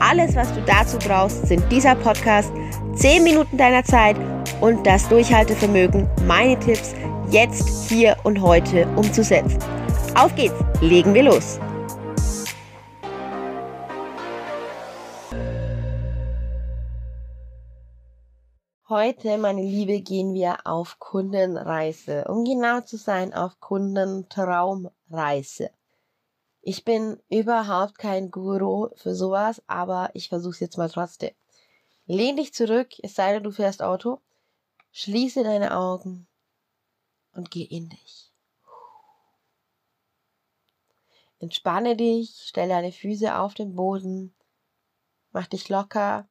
Alles, was du dazu brauchst, sind dieser Podcast, 10 Minuten deiner Zeit und das Durchhaltevermögen, meine Tipps jetzt, hier und heute umzusetzen. Auf geht's, legen wir los. Heute, meine Liebe, gehen wir auf Kundenreise. Um genau zu sein, auf Kundentraumreise. Ich bin überhaupt kein Guru für sowas, aber ich versuche es jetzt mal trotzdem. Lehn dich zurück, es sei denn, du fährst Auto. Schließe deine Augen und geh in dich. Entspanne dich, stelle deine Füße auf den Boden, mach dich locker,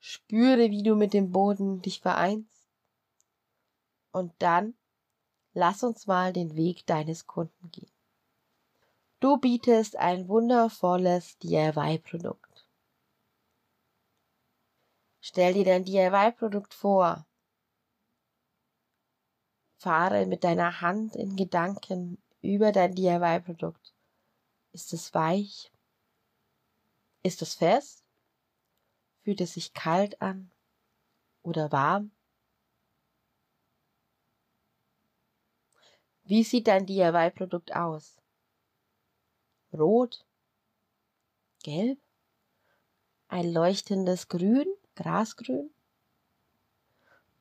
Spüre, wie du mit dem Boden dich vereinst. Und dann lass uns mal den Weg deines Kunden gehen. Du bietest ein wundervolles DIY-Produkt. Stell dir dein DIY-Produkt vor. Fahre mit deiner Hand in Gedanken über dein DIY-Produkt. Ist es weich? Ist es fest? Fühlt es sich kalt an oder warm? Wie sieht dein DIY-Produkt aus? Rot? Gelb? Ein leuchtendes Grün? Grasgrün?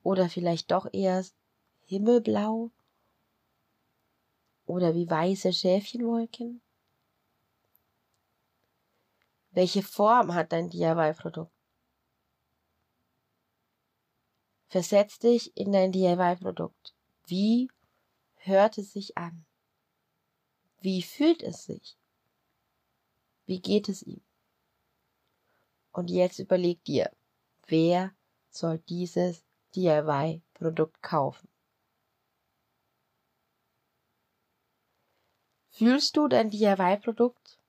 Oder vielleicht doch eher Himmelblau? Oder wie weiße Schäfchenwolken? Welche Form hat dein DIY-Produkt? Versetz dich in dein DIY-Produkt. Wie hört es sich an? Wie fühlt es sich? Wie geht es ihm? Und jetzt überleg dir, wer soll dieses DIY-Produkt kaufen? Fühlst du dein DIY-Produkt?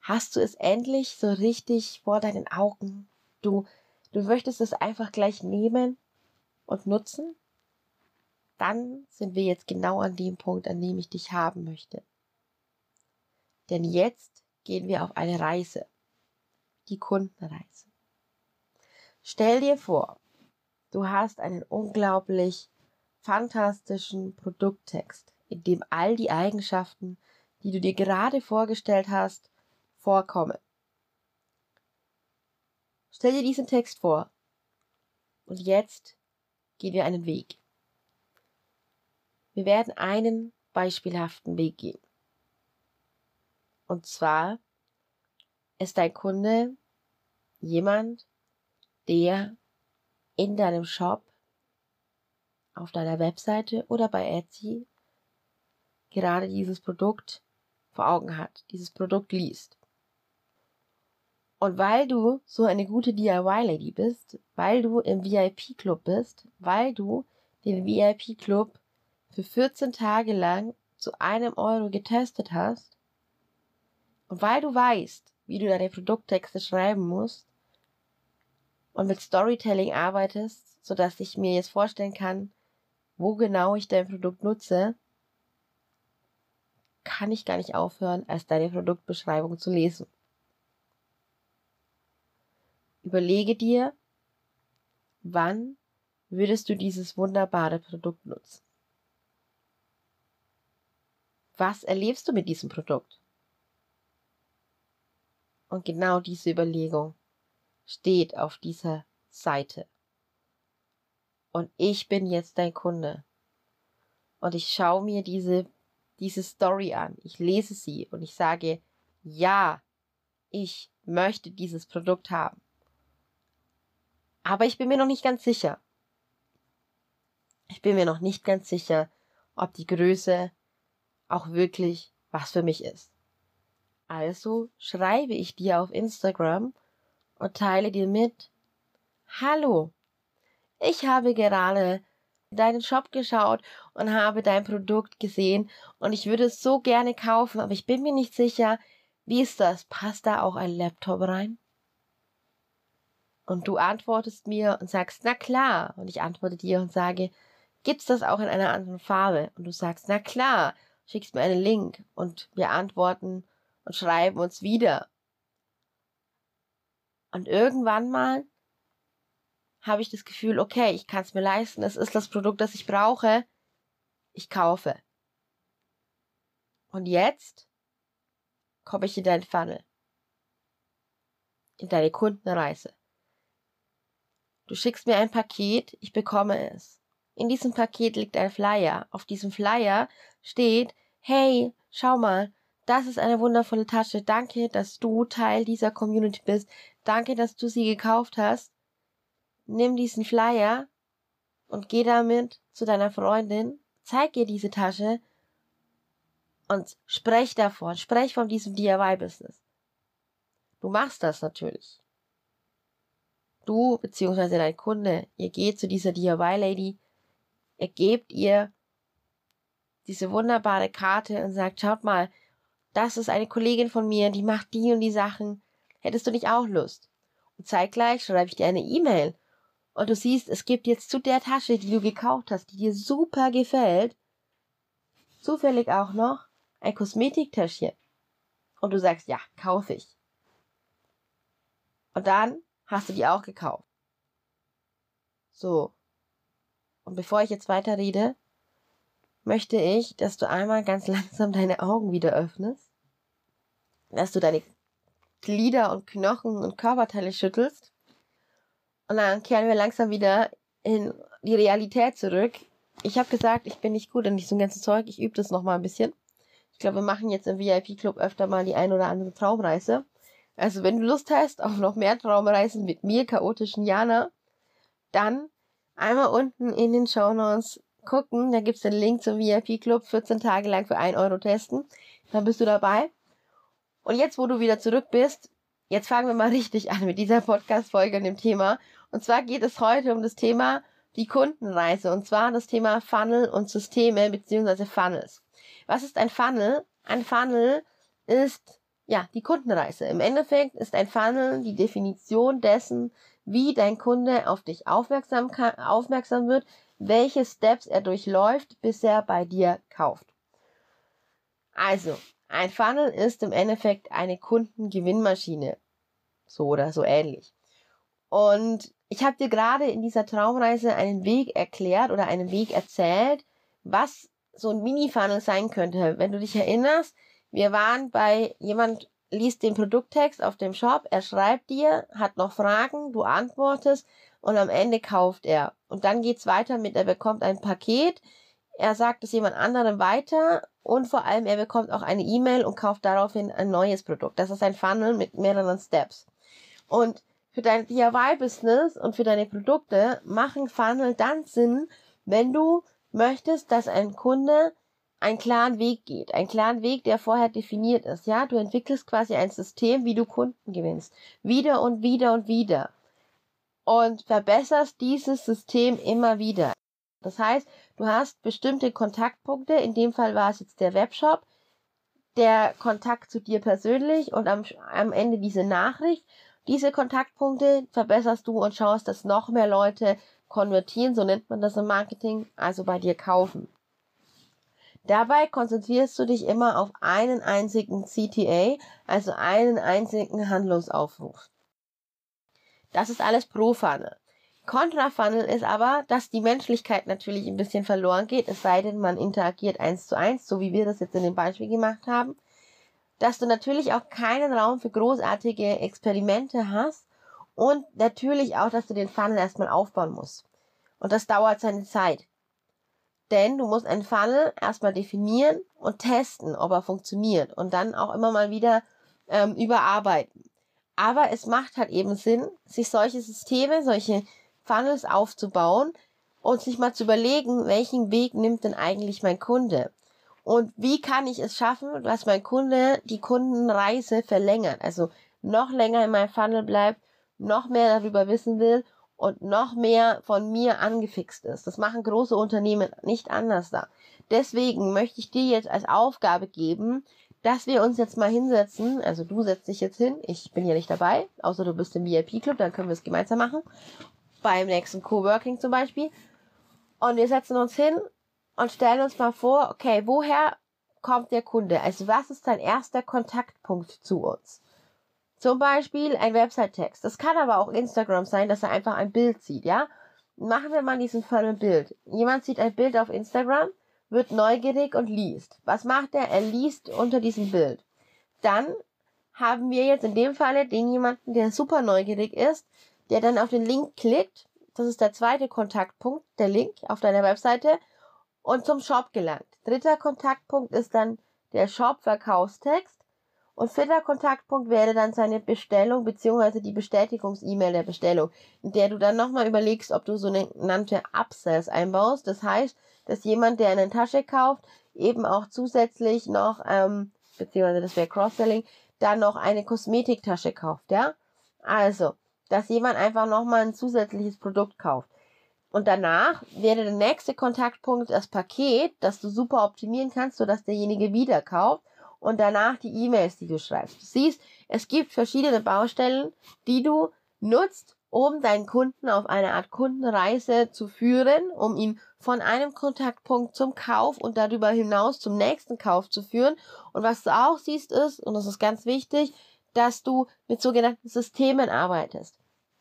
Hast du es endlich so richtig vor deinen Augen? Du du möchtest es einfach gleich nehmen und nutzen, dann sind wir jetzt genau an dem Punkt, an dem ich dich haben möchte. Denn jetzt gehen wir auf eine Reise, die Kundenreise. Stell dir vor, du hast einen unglaublich fantastischen Produkttext, in dem all die Eigenschaften, die du dir gerade vorgestellt hast, vorkommen. Stell dir diesen Text vor. Und jetzt gehen wir einen Weg. Wir werden einen beispielhaften Weg gehen. Und zwar ist dein Kunde jemand, der in deinem Shop, auf deiner Webseite oder bei Etsy gerade dieses Produkt vor Augen hat, dieses Produkt liest. Und weil du so eine gute DIY-Lady bist, weil du im VIP-Club bist, weil du den VIP-Club für 14 Tage lang zu einem Euro getestet hast und weil du weißt, wie du deine Produkttexte schreiben musst und mit Storytelling arbeitest, sodass ich mir jetzt vorstellen kann, wo genau ich dein Produkt nutze, kann ich gar nicht aufhören, als deine Produktbeschreibung zu lesen. Überlege dir, wann würdest du dieses wunderbare Produkt nutzen? Was erlebst du mit diesem Produkt? Und genau diese Überlegung steht auf dieser Seite. Und ich bin jetzt dein Kunde. Und ich schaue mir diese, diese Story an. Ich lese sie und ich sage, ja, ich möchte dieses Produkt haben. Aber ich bin mir noch nicht ganz sicher. Ich bin mir noch nicht ganz sicher, ob die Größe auch wirklich was für mich ist. Also schreibe ich dir auf Instagram und teile dir mit, Hallo, ich habe gerade deinen Shop geschaut und habe dein Produkt gesehen und ich würde es so gerne kaufen, aber ich bin mir nicht sicher, wie ist das? Passt da auch ein Laptop rein? Und du antwortest mir und sagst, na klar. Und ich antworte dir und sage, gibt's das auch in einer anderen Farbe? Und du sagst, na klar, schickst mir einen Link und wir antworten und schreiben uns wieder. Und irgendwann mal habe ich das Gefühl, okay, ich kann es mir leisten, es ist das Produkt, das ich brauche, ich kaufe. Und jetzt komme ich in dein Funnel, in deine Kundenreise. Du schickst mir ein Paket, ich bekomme es. In diesem Paket liegt ein Flyer. Auf diesem Flyer steht, hey, schau mal, das ist eine wundervolle Tasche. Danke, dass du Teil dieser Community bist. Danke, dass du sie gekauft hast. Nimm diesen Flyer und geh damit zu deiner Freundin, zeig ihr diese Tasche und sprech davon, sprech von diesem DIY-Business. Du machst das natürlich. Du beziehungsweise dein Kunde, ihr geht zu dieser DIY-Lady, ihr gebt ihr diese wunderbare Karte und sagt, schaut mal, das ist eine Kollegin von mir, die macht die und die Sachen. Hättest du nicht auch Lust? Und zeitgleich schreibe ich dir eine E-Mail. Und du siehst, es gibt jetzt zu der Tasche, die du gekauft hast, die dir super gefällt, zufällig auch noch ein Kosmetiktäschchen. Und du sagst, ja, kaufe ich. Und dann hast du die auch gekauft. So. Und bevor ich jetzt weiter rede, möchte ich, dass du einmal ganz langsam deine Augen wieder öffnest, dass du deine Glieder und Knochen und Körperteile schüttelst und dann kehren wir langsam wieder in die Realität zurück. Ich habe gesagt, ich bin nicht gut in diesem ganzen Zeug, ich übe das noch mal ein bisschen. Ich glaube, wir machen jetzt im VIP-Club öfter mal die ein oder andere Traumreise. Also wenn du Lust hast auf noch mehr Traumreisen mit mir, chaotischen Jana, dann einmal unten in den Show Notes gucken. Da gibt's den Link zum VIP-Club, 14 Tage lang für 1 Euro testen. Dann bist du dabei. Und jetzt, wo du wieder zurück bist, jetzt fangen wir mal richtig an mit dieser Podcast-Folge und dem Thema. Und zwar geht es heute um das Thema die Kundenreise. Und zwar das Thema Funnel und Systeme beziehungsweise Funnels. Was ist ein Funnel? Ein Funnel ist ja, die Kundenreise. Im Endeffekt ist ein Funnel die Definition dessen, wie dein Kunde auf dich aufmerksam, aufmerksam wird, welche Steps er durchläuft, bis er bei dir kauft. Also, ein Funnel ist im Endeffekt eine Kundengewinnmaschine. So oder so ähnlich. Und ich habe dir gerade in dieser Traumreise einen Weg erklärt oder einen Weg erzählt, was so ein Mini-Funnel sein könnte. Wenn du dich erinnerst, wir waren bei jemand liest den Produkttext auf dem Shop, er schreibt dir, hat noch Fragen, du antwortest und am Ende kauft er. Und dann geht's weiter mit, er bekommt ein Paket, er sagt es jemand anderem weiter und vor allem er bekommt auch eine E-Mail und kauft daraufhin ein neues Produkt. Das ist ein Funnel mit mehreren Steps. Und für dein DIY-Business und für deine Produkte machen Funnel dann Sinn, wenn du möchtest, dass ein Kunde einen klaren Weg geht, einen klaren Weg, der vorher definiert ist. Ja, du entwickelst quasi ein System, wie du Kunden gewinnst, wieder und wieder und wieder und verbesserst dieses System immer wieder. Das heißt, du hast bestimmte Kontaktpunkte, in dem Fall war es jetzt der Webshop, der Kontakt zu dir persönlich und am, am Ende diese Nachricht. Diese Kontaktpunkte verbesserst du und schaust, dass noch mehr Leute konvertieren, so nennt man das im Marketing, also bei dir kaufen. Dabei konzentrierst du dich immer auf einen einzigen CTA, also einen einzigen Handlungsaufruf. Das ist alles pro Funnel. Contra Funnel ist aber, dass die Menschlichkeit natürlich ein bisschen verloren geht, es sei denn, man interagiert eins zu eins, so wie wir das jetzt in dem Beispiel gemacht haben. Dass du natürlich auch keinen Raum für großartige Experimente hast und natürlich auch, dass du den Funnel erstmal aufbauen musst. Und das dauert seine Zeit. Denn du musst einen Funnel erstmal definieren und testen, ob er funktioniert und dann auch immer mal wieder ähm, überarbeiten. Aber es macht halt eben Sinn, sich solche Systeme, solche Funnels aufzubauen und sich mal zu überlegen, welchen Weg nimmt denn eigentlich mein Kunde? Und wie kann ich es schaffen, dass mein Kunde die Kundenreise verlängert, also noch länger in meinem Funnel bleibt, noch mehr darüber wissen will und noch mehr von mir angefixt ist. Das machen große Unternehmen nicht anders da. Deswegen möchte ich dir jetzt als Aufgabe geben, dass wir uns jetzt mal hinsetzen. Also du setzt dich jetzt hin. Ich bin ja nicht dabei, außer du bist im VIP-Club, dann können wir es gemeinsam machen. Beim nächsten Coworking zum Beispiel. Und wir setzen uns hin und stellen uns mal vor, okay, woher kommt der Kunde? Also was ist dein erster Kontaktpunkt zu uns? Zum Beispiel ein Website-Text. Das kann aber auch Instagram sein, dass er einfach ein Bild sieht, ja? Machen wir mal diesen Fall ein Bild. Jemand sieht ein Bild auf Instagram, wird neugierig und liest. Was macht er? Er liest unter diesem Bild. Dann haben wir jetzt in dem Falle den jemanden, der super neugierig ist, der dann auf den Link klickt. Das ist der zweite Kontaktpunkt, der Link auf deiner Webseite und zum Shop gelangt. Dritter Kontaktpunkt ist dann der Shop-Verkaufstext. Und vierter Kontaktpunkt wäre dann seine Bestellung beziehungsweise die Bestätigungs-E-Mail der Bestellung, in der du dann nochmal überlegst, ob du so eine nannte Upsells einbaust. Das heißt, dass jemand, der eine Tasche kauft, eben auch zusätzlich noch, ähm, beziehungsweise das wäre Cross-Selling, dann noch eine Kosmetiktasche kauft, ja? Also, dass jemand einfach nochmal ein zusätzliches Produkt kauft. Und danach wäre der nächste Kontaktpunkt das Paket, das du super optimieren kannst, sodass derjenige wieder kauft. Und danach die E-Mails, die du schreibst. Du siehst, es gibt verschiedene Baustellen, die du nutzt, um deinen Kunden auf eine Art Kundenreise zu führen, um ihn von einem Kontaktpunkt zum Kauf und darüber hinaus zum nächsten Kauf zu führen. Und was du auch siehst ist, und das ist ganz wichtig, dass du mit sogenannten Systemen arbeitest.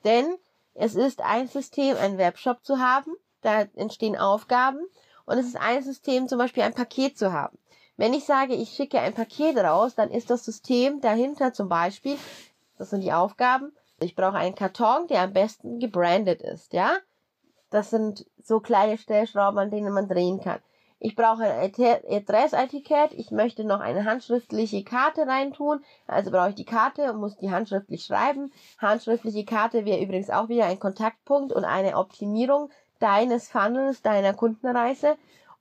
Denn es ist ein System, einen Webshop zu haben, da entstehen Aufgaben und es ist ein System, zum Beispiel ein Paket zu haben. Wenn ich sage, ich schicke ein Paket raus, dann ist das System dahinter zum Beispiel, das sind die Aufgaben, ich brauche einen Karton, der am besten gebrandet ist, ja? Das sind so kleine Stellschrauben, an denen man drehen kann. Ich brauche ein Adressetikett. Ich möchte noch eine handschriftliche Karte reintun. Also brauche ich die Karte und muss die handschriftlich schreiben. Handschriftliche Karte wäre übrigens auch wieder ein Kontaktpunkt und eine Optimierung deines Funnels, deiner Kundenreise.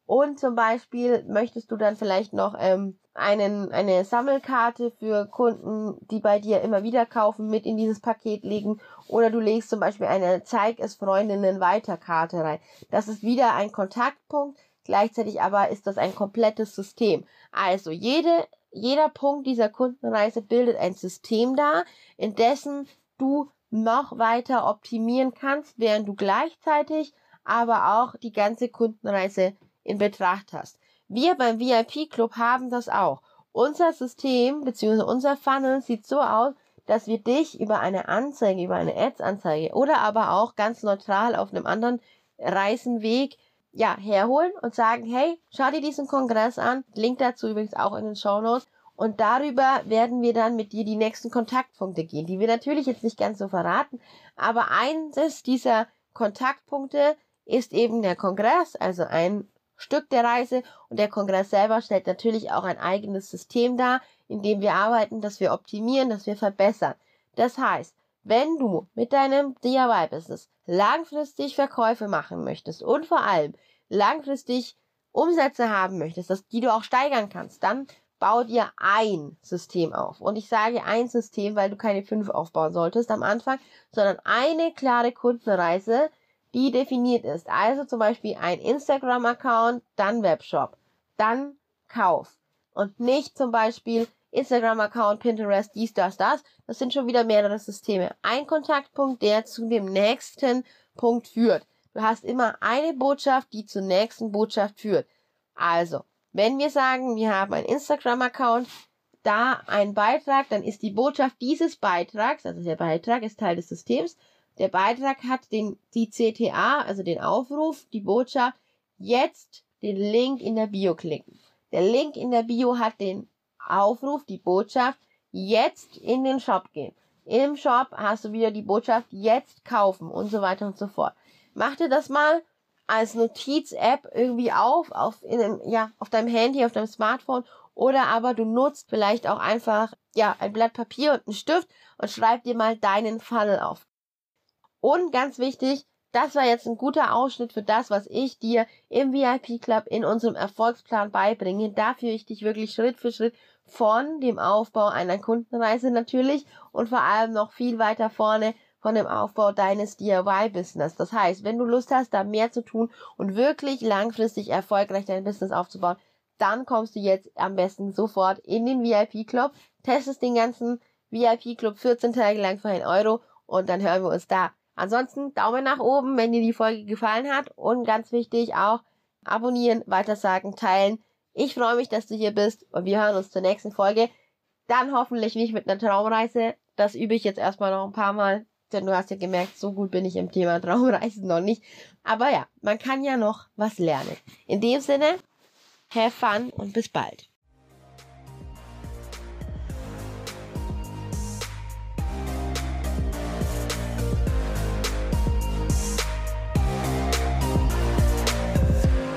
Und zum Beispiel möchtest du dann vielleicht noch ähm, einen, eine Sammelkarte für Kunden, die bei dir immer wieder kaufen, mit in dieses Paket legen. Oder du legst zum Beispiel eine Zeig es Freundinnen weiter Karte rein. Das ist wieder ein Kontaktpunkt, Gleichzeitig aber ist das ein komplettes System. Also jede, jeder Punkt dieser Kundenreise bildet ein System dar, in dessen du noch weiter optimieren kannst, während du gleichzeitig aber auch die ganze Kundenreise in Betracht hast. Wir beim VIP Club haben das auch. Unser System bzw. unser Funnel sieht so aus, dass wir dich über eine Anzeige, über eine Ads-Anzeige oder aber auch ganz neutral auf einem anderen Reisenweg ja, herholen und sagen, hey, schau dir diesen Kongress an. Link dazu übrigens auch in den Show Notes. Und darüber werden wir dann mit dir die nächsten Kontaktpunkte gehen, die wir natürlich jetzt nicht ganz so verraten. Aber eines dieser Kontaktpunkte ist eben der Kongress, also ein Stück der Reise. Und der Kongress selber stellt natürlich auch ein eigenes System dar, in dem wir arbeiten, dass wir optimieren, dass wir verbessern. Das heißt, wenn du mit deinem DIY-Business langfristig Verkäufe machen möchtest und vor allem langfristig Umsätze haben möchtest, dass die du auch steigern kannst, dann bau dir ein System auf. Und ich sage ein System, weil du keine fünf aufbauen solltest am Anfang, sondern eine klare Kundenreise, die definiert ist. Also zum Beispiel ein Instagram-Account, dann Webshop, dann Kauf. Und nicht zum Beispiel Instagram-Account, Pinterest, dies, das, das. Das sind schon wieder mehrere Systeme. Ein Kontaktpunkt, der zu dem nächsten Punkt führt. Du hast immer eine Botschaft, die zur nächsten Botschaft führt. Also, wenn wir sagen, wir haben einen Instagram-Account, da ein Beitrag, dann ist die Botschaft dieses Beitrags, also der Beitrag ist Teil des Systems, der Beitrag hat den, die CTA, also den Aufruf, die Botschaft, jetzt den Link in der Bio klicken. Der Link in der Bio hat den Aufruf, die Botschaft, jetzt in den Shop gehen. Im Shop hast du wieder die Botschaft, jetzt kaufen und so weiter und so fort. Mach dir das mal als Notiz-App irgendwie auf, auf, in ja, auf deinem Handy, auf deinem Smartphone oder aber du nutzt vielleicht auch einfach, ja, ein Blatt Papier und einen Stift und schreib dir mal deinen Funnel auf. Und ganz wichtig, das war jetzt ein guter Ausschnitt für das, was ich dir im VIP Club in unserem Erfolgsplan beibringe. Da führe ich dich wirklich Schritt für Schritt von dem Aufbau einer Kundenreise natürlich und vor allem noch viel weiter vorne von dem Aufbau deines DIY-Business. Das heißt, wenn du Lust hast, da mehr zu tun und wirklich langfristig erfolgreich dein Business aufzubauen, dann kommst du jetzt am besten sofort in den VIP-Club, testest den ganzen VIP-Club 14 Tage lang für 1 Euro und dann hören wir uns da. Ansonsten Daumen nach oben, wenn dir die Folge gefallen hat und ganz wichtig auch abonnieren, weitersagen, teilen. Ich freue mich, dass du hier bist und wir hören uns zur nächsten Folge. Dann hoffentlich nicht mit einer Traumreise. Das übe ich jetzt erstmal noch ein paar Mal, denn du hast ja gemerkt, so gut bin ich im Thema Traumreisen noch nicht. Aber ja, man kann ja noch was lernen. In dem Sinne, have fun und bis bald.